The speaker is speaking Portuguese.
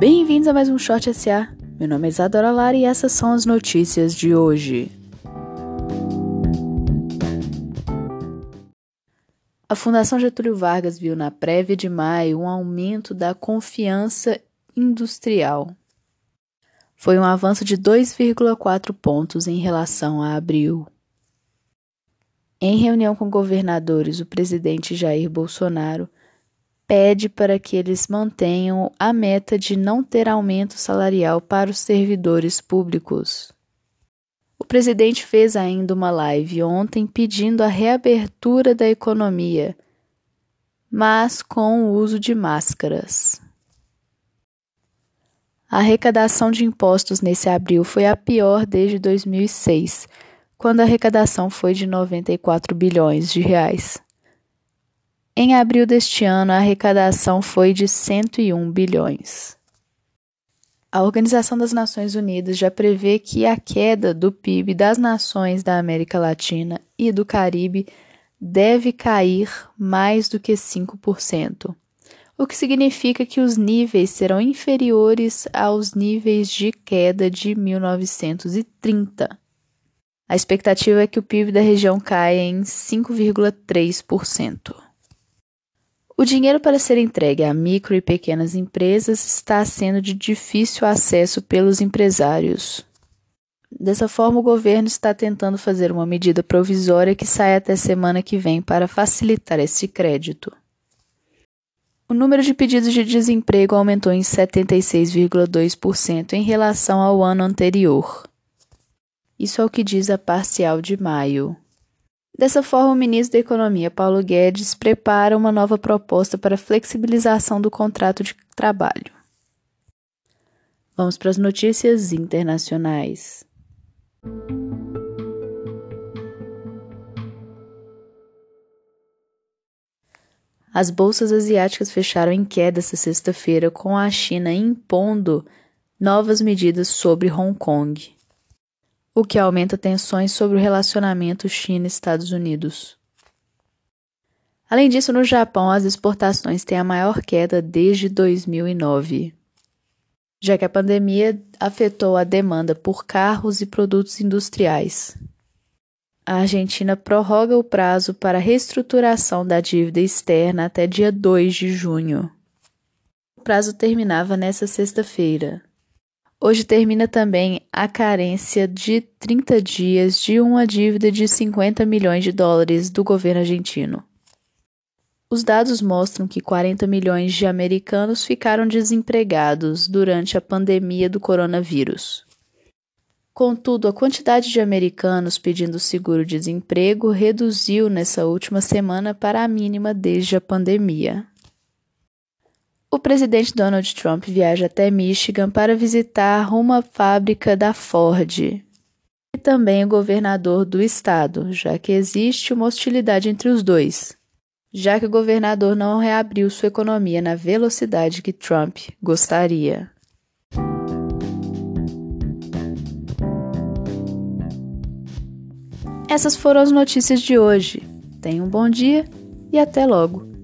Bem-vindos a mais um Short SA. Meu nome é Isadora Lara e essas são as notícias de hoje. A Fundação Getúlio Vargas viu na prévia de maio um aumento da confiança industrial. Foi um avanço de 2,4 pontos em relação a abril. Em reunião com governadores, o presidente Jair Bolsonaro pede para que eles mantenham a meta de não ter aumento salarial para os servidores públicos. O presidente fez ainda uma live ontem pedindo a reabertura da economia, mas com o uso de máscaras. A arrecadação de impostos nesse abril foi a pior desde 2006, quando a arrecadação foi de 94 bilhões de reais. Em abril deste ano, a arrecadação foi de 101 bilhões. A Organização das Nações Unidas já prevê que a queda do PIB das nações da América Latina e do Caribe deve cair mais do que 5%, o que significa que os níveis serão inferiores aos níveis de queda de 1930. A expectativa é que o PIB da região caia em 5,3%. O dinheiro para ser entregue a micro e pequenas empresas está sendo de difícil acesso pelos empresários. Dessa forma, o governo está tentando fazer uma medida provisória que saia até semana que vem para facilitar esse crédito. O número de pedidos de desemprego aumentou em 76,2% em relação ao ano anterior. Isso é o que diz a parcial de maio. Dessa forma, o ministro da Economia, Paulo Guedes, prepara uma nova proposta para flexibilização do contrato de trabalho. Vamos para as notícias internacionais. As bolsas asiáticas fecharam em queda esta sexta-feira, com a China impondo novas medidas sobre Hong Kong o que aumenta tensões sobre o relacionamento China-Estados Unidos. Além disso, no Japão, as exportações têm a maior queda desde 2009, já que a pandemia afetou a demanda por carros e produtos industriais. A Argentina prorroga o prazo para reestruturação da dívida externa até dia 2 de junho. O prazo terminava nesta sexta-feira. Hoje termina também a carência de 30 dias de uma dívida de 50 milhões de dólares do governo argentino. Os dados mostram que 40 milhões de americanos ficaram desempregados durante a pandemia do coronavírus. Contudo, a quantidade de americanos pedindo seguro-desemprego reduziu nessa última semana para a mínima desde a pandemia. O presidente Donald Trump viaja até Michigan para visitar uma fábrica da Ford. E também o governador do estado, já que existe uma hostilidade entre os dois, já que o governador não reabriu sua economia na velocidade que Trump gostaria. Essas foram as notícias de hoje. Tenha um bom dia e até logo!